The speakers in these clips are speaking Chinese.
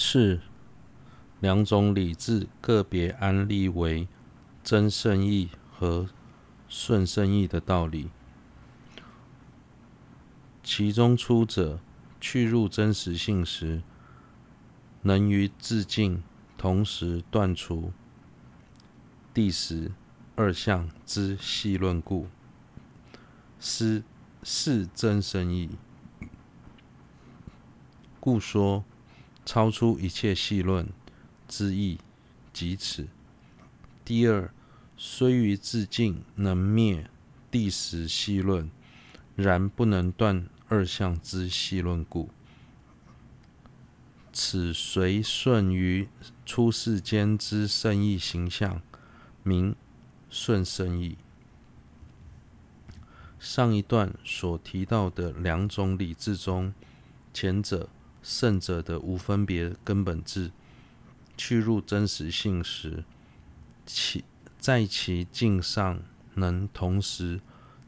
是两种理智个别安立为真圣义和顺圣义的道理。其中出者去入真实性时，能于自净同时断除第十二相之细论故，斯是真圣义。故说超出一切戏论之义即此。第二，虽于自净能灭第十戏论，然不能断二相之戏论故，此随顺于出世间之圣义形象，名。顺圣义。上一段所提到的两种理智中，前者圣者的无分别根本智，去入真实性时，其在其境上能同时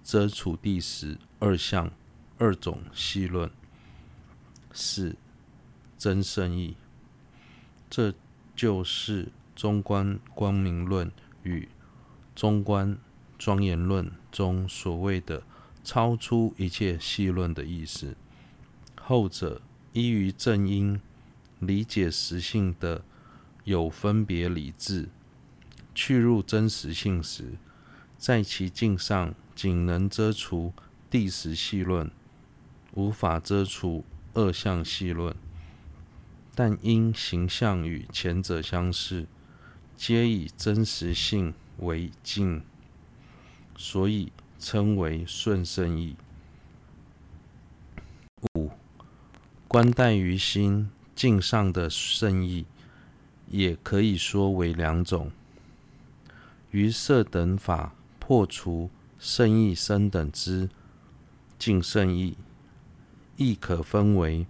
遮除谛实二相二种细论，是真圣意。这就是中观光明论与。中观庄严论中所谓的超出一切细论的意思，后者依于正因理解实性的有分别理智，去入真实性时，在其境上仅能遮除谛实戏论，无法遮除二相戏论，但因形象与前者相似，皆以真实性。为境，所以称为顺圣义。五观待于心境上的圣意，也可以说为两种：于色等法破除圣意生等之净圣义，亦可分为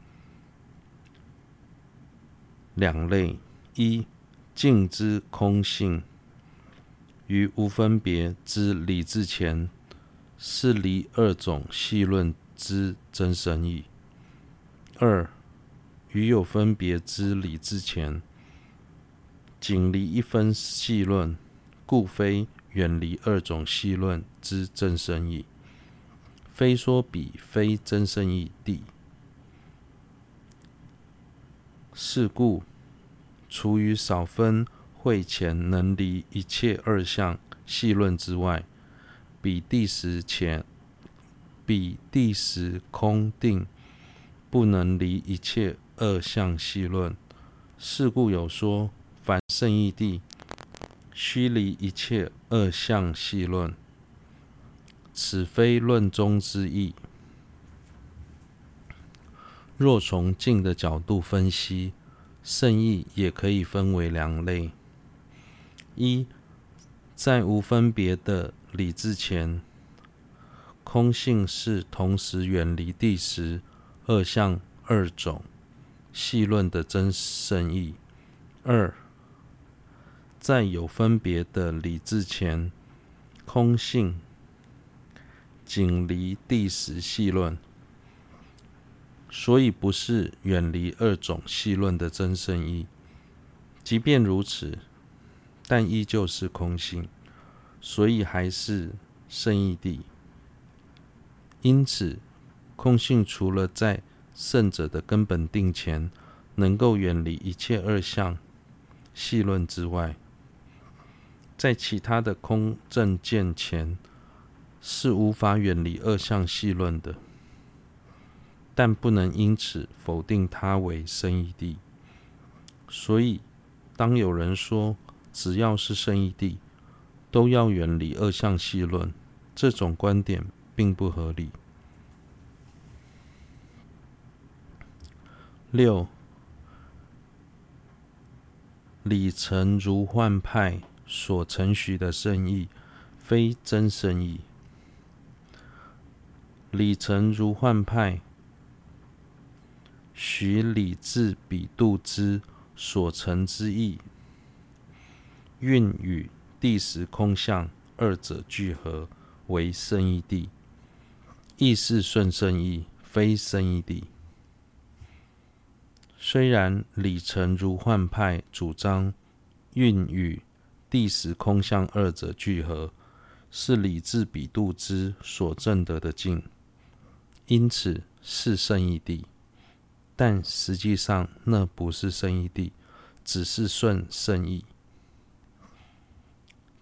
两类：一净之空性。于无分别之理智前，是离二种细论之真圣意；二与有分别之理智前，仅离一分细论，故非远离二种细论之真生义，非说彼非真生义地。是故，除于少分。会前能离一切二相细论之外，彼谛实前，彼谛实空定不能离一切二相戏论。是故有说，凡圣义地，须离一切二相戏论。此非论中之意。若从静的角度分析，圣义也可以分为两类。一，在无分别的理智前，空性是同时远离地时二相二种细论的真圣义。二，在有分别的理智前，空性仅离第十细论，所以不是远离二种细论的真圣义。即便如此。但依旧是空性，所以还是圣义地。因此，空性除了在圣者的根本定前能够远离一切二相戏论之外，在其他的空正见前是无法远离二相戏论的。但不能因此否定它为生义地。所以，当有人说，只要是生义地，都要远离二相戏论。这种观点并不合理。六，理成如幻派所承许的圣意，非真圣意。理成如幻派许理智比度之所成之意。蕴与地时空相二者聚合为圣意地，亦是顺圣意，非圣意地。虽然李成儒幻派主张运与地时空相二者聚合，是理智比度之所证得的境，因此是圣义地。但实际上那不是圣义地，只是顺圣义。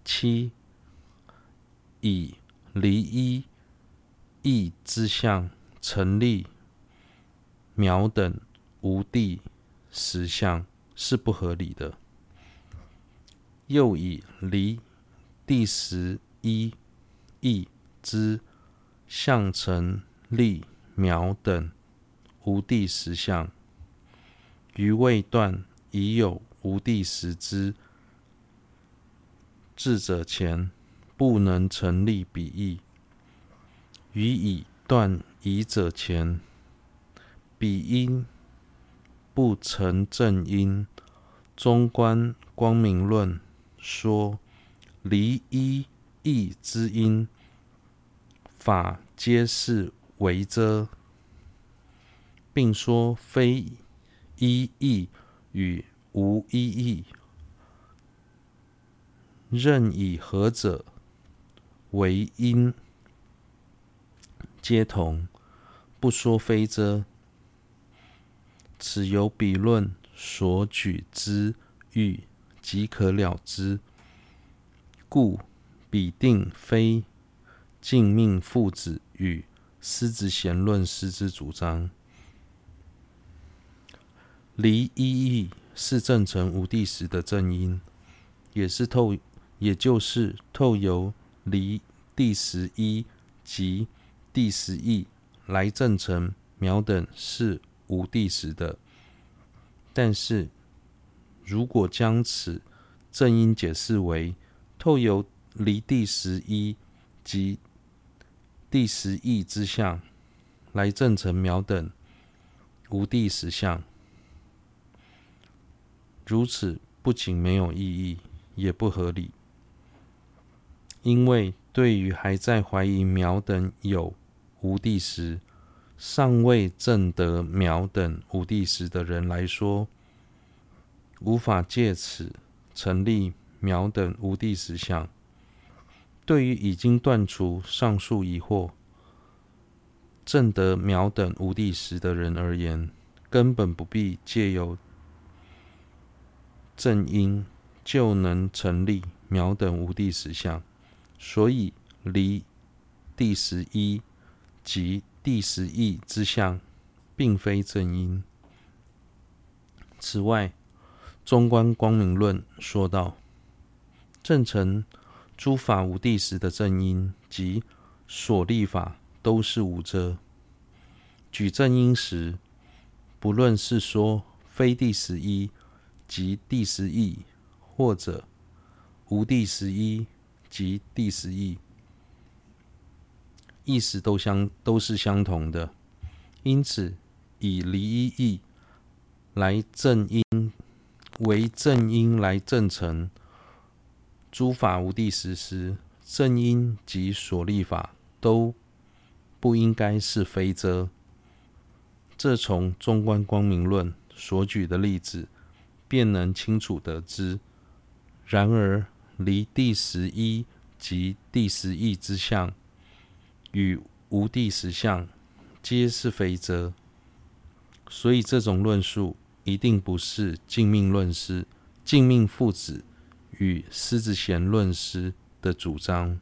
七，以离一义之相成立渺等无第实相是不合理的。又以离第十一义之相成立苗等无第实相，于未断已有无第实之智者前，不能成立彼义；于已断疑者前，彼因不成正因。中观光明论说离一义之因，法皆是为遮。并说非一义与无一义，任以何者为因，皆同，不说非遮。此由彼论所举之欲即可了之。故彼定非净命父子与师子贤论师之主张。离一义是证成无第实的正因，也是透，也就是透由离第十一及第十义来证成渺等是无第实的。但是，如果将此正因解释为透由离第十一及第十义之相来证成苗等无第实相。如此不仅没有意义，也不合理。因为对于还在怀疑苗等有无第实、尚未证得秒等无第时的人来说，无法借此成立秒等无第实相。对于已经断除上述疑惑、证得秒等无第时的人而言，根本不必借由。正因就能成立秒等无第实相，所以离第十一及第十义之相，并非正因。此外，中观光明论说道：正成诸法无第时的正因及所立法都是无遮。举正因时，不论是说非第十一。即第十义，或者无第十一及第十义，意思都相都是相同的。因此，以离一意来正因为正因来正成诸法无第实时，正因及所立法都不应该是非遮。这从中观光明论所举的例子。便能清楚得知。然而，离第十一及第十义之相与无地实相，皆是非则。所以，这种论述一定不是净命论师、净命父子与狮子贤论师的主张。